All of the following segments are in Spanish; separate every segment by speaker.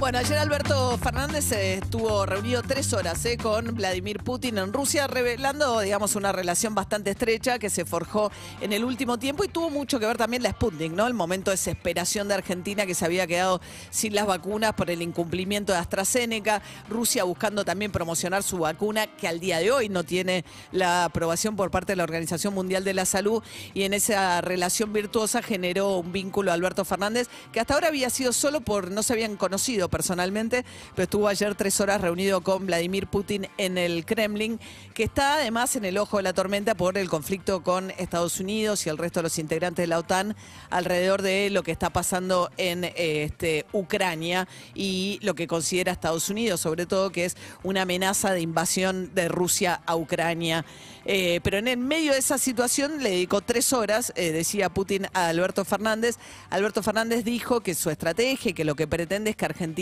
Speaker 1: Bueno, ayer Alberto Fernández eh, estuvo reunido tres horas eh, con Vladimir Putin en Rusia, revelando, digamos, una relación bastante estrecha que se forjó en el último tiempo y tuvo mucho que ver también la Sputnik, ¿no? El momento de desesperación de Argentina que se había quedado sin las vacunas por el incumplimiento de AstraZeneca, Rusia buscando también promocionar su vacuna que al día de hoy no tiene la aprobación por parte de la Organización Mundial de la Salud y en esa relación virtuosa generó un vínculo Alberto Fernández que hasta ahora había sido solo por no se habían conocido personalmente, pero estuvo ayer tres horas reunido con Vladimir Putin en el Kremlin, que está además en el ojo de la tormenta por el conflicto con Estados Unidos y el resto de los integrantes de la OTAN alrededor de lo que está pasando en eh, este, Ucrania y lo que considera Estados Unidos, sobre todo que es una amenaza de invasión de Rusia a Ucrania. Eh, pero en el medio de esa situación le dedicó tres horas, eh, decía Putin a Alberto Fernández. Alberto Fernández dijo que su estrategia, que lo que pretende es que Argentina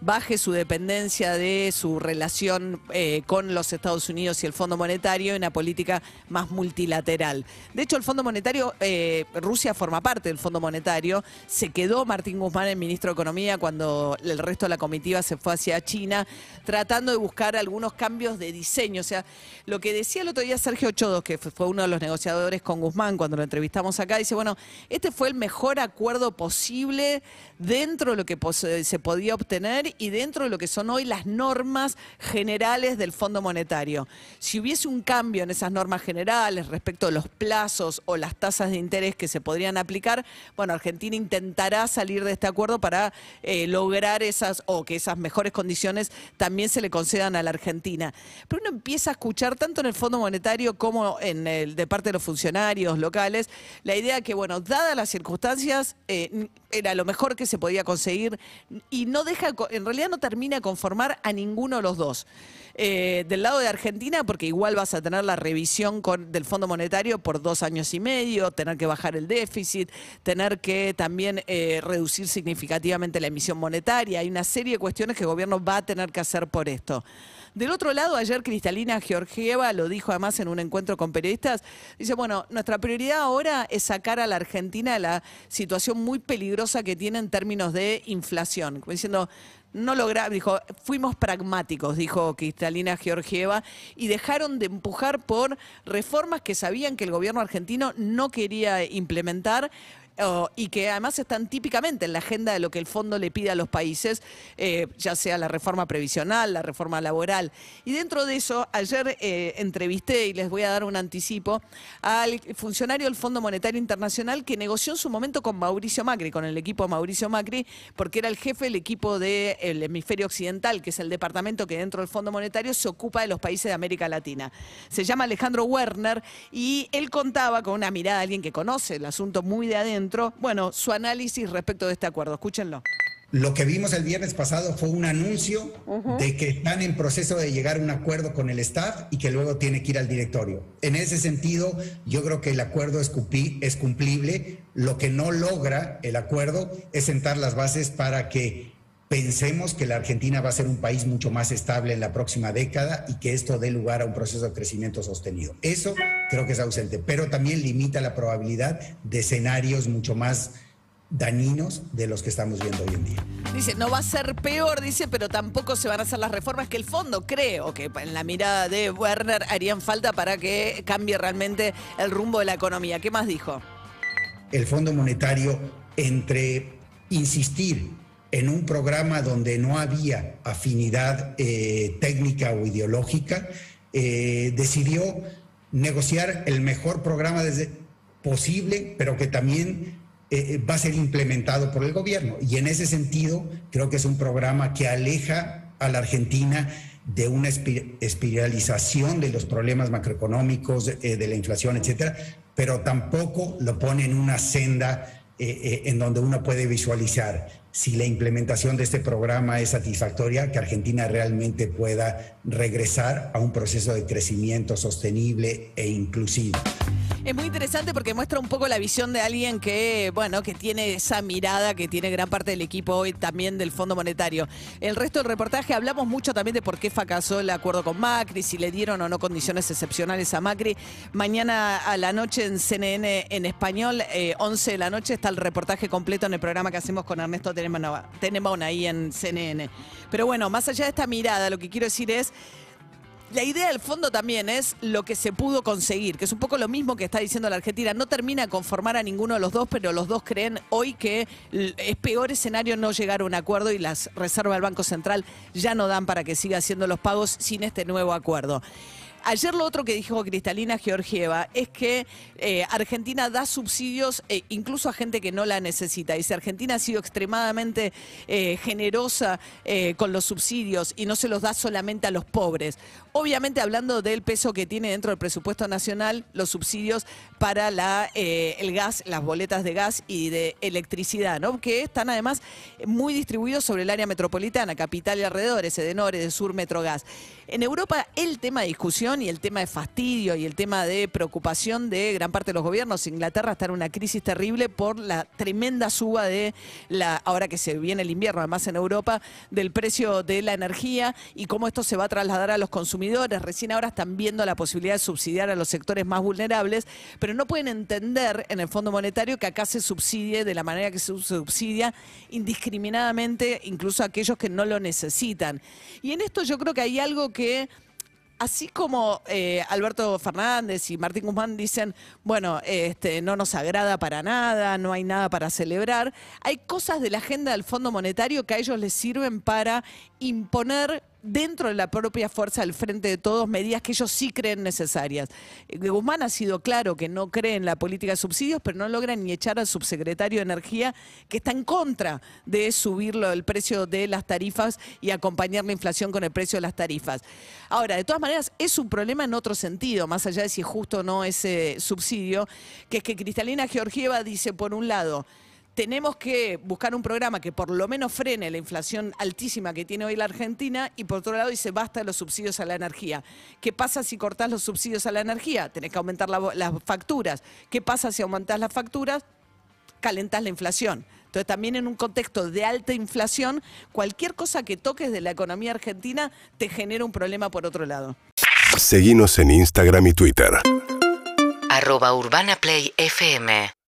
Speaker 1: baje su dependencia de su relación eh, con los Estados Unidos y el Fondo Monetario en una política más multilateral. De hecho, el Fondo Monetario, eh, Rusia forma parte del Fondo Monetario. Se quedó Martín Guzmán, el ministro de Economía, cuando el resto de la comitiva se fue hacia China, tratando de buscar algunos cambios de diseño. O sea, lo que decía el otro día Sergio Chodos, que fue uno de los negociadores con Guzmán cuando lo entrevistamos acá, dice, bueno, este fue el mejor acuerdo posible dentro de lo que se podía obtener y dentro de lo que son hoy las normas generales del Fondo Monetario. Si hubiese un cambio en esas normas generales respecto a los plazos o las tasas de interés que se podrían aplicar, bueno, Argentina intentará salir de este acuerdo para eh, lograr esas o que esas mejores condiciones también se le concedan a la Argentina. Pero uno empieza a escuchar tanto en el Fondo Monetario como en el de parte de los funcionarios locales la idea que, bueno, dadas las circunstancias, eh, era lo mejor que se podía conseguir y no deja, co- en realidad no termina conformar a ninguno de los dos. Eh, del lado de Argentina, porque igual vas a tener la revisión del Fondo Monetario por dos años y medio, tener que bajar el déficit, tener que también eh, reducir significativamente la emisión monetaria. Hay una serie de cuestiones que el gobierno va a tener que hacer por esto. Del otro lado, ayer Cristalina Georgieva lo dijo además en un encuentro con periodistas, dice, bueno, nuestra prioridad ahora es sacar a la Argentina de la situación muy peligrosa que tiene en términos de inflación. Como diciendo, no logra, dijo, fuimos pragmáticos, dijo Cristalina Georgieva, y dejaron de empujar por reformas que sabían que el gobierno argentino no quería implementar oh, y que además están típicamente en la agenda de lo que el fondo le pide a los países, eh, ya sea la reforma previsional, la reforma laboral. Y dentro de eso, ayer eh, entrevisté, y les voy a dar un anticipo, al funcionario del Fondo Monetario Internacional que negoció en su momento con Mauricio Macri, con el equipo de Mauricio Macri, porque era el jefe del equipo del hemisferio occidental, que es el departamento que dentro del Fondo Monetario se ocupa de los países de América Latina. Se llama Alejandro Werner y él contaba con una mirada de alguien que conoce el asunto muy de adentro, bueno, su análisis respecto de este acuerdo. Escúchenlo.
Speaker 2: Lo que vimos el viernes pasado fue un anuncio de que están en proceso de llegar a un acuerdo con el staff y que luego tiene que ir al directorio. En ese sentido, yo creo que el acuerdo es, cumpli- es cumplible. Lo que no logra el acuerdo es sentar las bases para que pensemos que la Argentina va a ser un país mucho más estable en la próxima década y que esto dé lugar a un proceso de crecimiento sostenido. Eso creo que es ausente, pero también limita la probabilidad de escenarios mucho más dañinos de los que estamos viendo hoy en día.
Speaker 1: Dice, no va a ser peor, dice, pero tampoco se van a hacer las reformas que el fondo creo que en la mirada de Werner harían falta para que cambie realmente el rumbo de la economía. ¿Qué más dijo?
Speaker 2: el Fondo Monetario entre insistir en un programa donde no había afinidad eh, técnica o ideológica, eh, decidió negociar el mejor programa posible, pero que también eh, va a ser implementado por el gobierno. Y en ese sentido, creo que es un programa que aleja a la Argentina de una espi- espiralización de los problemas macroeconómicos, de la inflación, etcétera, pero tampoco lo pone en una senda en donde uno puede visualizar si la implementación de este programa es satisfactoria, que Argentina realmente pueda regresar a un proceso de crecimiento sostenible e inclusivo.
Speaker 1: Es muy interesante porque muestra un poco la visión de alguien que, bueno, que tiene esa mirada que tiene gran parte del equipo hoy también del Fondo Monetario. El resto del reportaje hablamos mucho también de por qué fracasó el acuerdo con Macri, si le dieron o no condiciones excepcionales a Macri. Mañana a la noche en CNN en español, 11 eh, de la noche, está el reportaje completo en el programa que hacemos con Ernesto Tenemón ahí en CNN. Pero bueno, más allá de esta mirada, lo que quiero decir es la idea del fondo también es lo que se pudo conseguir, que es un poco lo mismo que está diciendo la Argentina. No termina de conformar a ninguno de los dos, pero los dos creen hoy que es peor escenario no llegar a un acuerdo y las reservas del Banco Central ya no dan para que siga haciendo los pagos sin este nuevo acuerdo. Ayer lo otro que dijo Cristalina Georgieva es que eh, Argentina da subsidios eh, incluso a gente que no la necesita. Dice, Argentina ha sido extremadamente eh, generosa con los subsidios y no se los da solamente a los pobres. Obviamente hablando del peso que tiene dentro del presupuesto nacional los subsidios para la, el gas, las boletas de gas y de electricidad, ¿no? que están además muy distribuidos sobre el área metropolitana, capital y alrededores, de norte, de sur, Metrogas. En Europa el tema de discusión y el tema de fastidio y el tema de preocupación de gran parte de los gobiernos. Inglaterra está en una crisis terrible por la tremenda suba de la, ahora que se viene el invierno, además en Europa, del precio de la energía y cómo esto se va a trasladar a los consumidores. Recién ahora están viendo la posibilidad de subsidiar a los sectores más vulnerables, pero no pueden entender en el Fondo Monetario que acá se subsidie de la manera que se subsidia indiscriminadamente incluso a aquellos que no lo necesitan. Y en esto yo creo que hay algo que así como eh, Alberto Fernández y Martín Guzmán dicen, bueno, este, no nos agrada para nada, no hay nada para celebrar, hay cosas de la agenda del Fondo Monetario que a ellos les sirven para imponer dentro de la propia fuerza del frente de todos medidas que ellos sí creen necesarias. Eh, Guzmán ha sido claro que no cree en la política de subsidios, pero no logra ni echar al subsecretario de Energía que está en contra de subir el precio de las tarifas y acompañar la inflación con el precio de las tarifas. Ahora, de todas maneras, es un problema en otro sentido, más allá de si es justo o no ese subsidio, que es que Cristalina Georgieva dice, por un lado, tenemos que buscar un programa que por lo menos frene la inflación altísima que tiene hoy la Argentina y por otro lado dice basta de los subsidios a la energía. ¿Qué pasa si cortás los subsidios a la energía? Tenés que aumentar las facturas. ¿Qué pasa si aumentás las facturas? Calentás la inflación. Entonces también en un contexto de alta inflación, cualquier cosa que toques de la economía argentina te genera un problema por otro lado.
Speaker 3: Seguimos en Instagram y Twitter.
Speaker 4: Arroba Urbana Play FM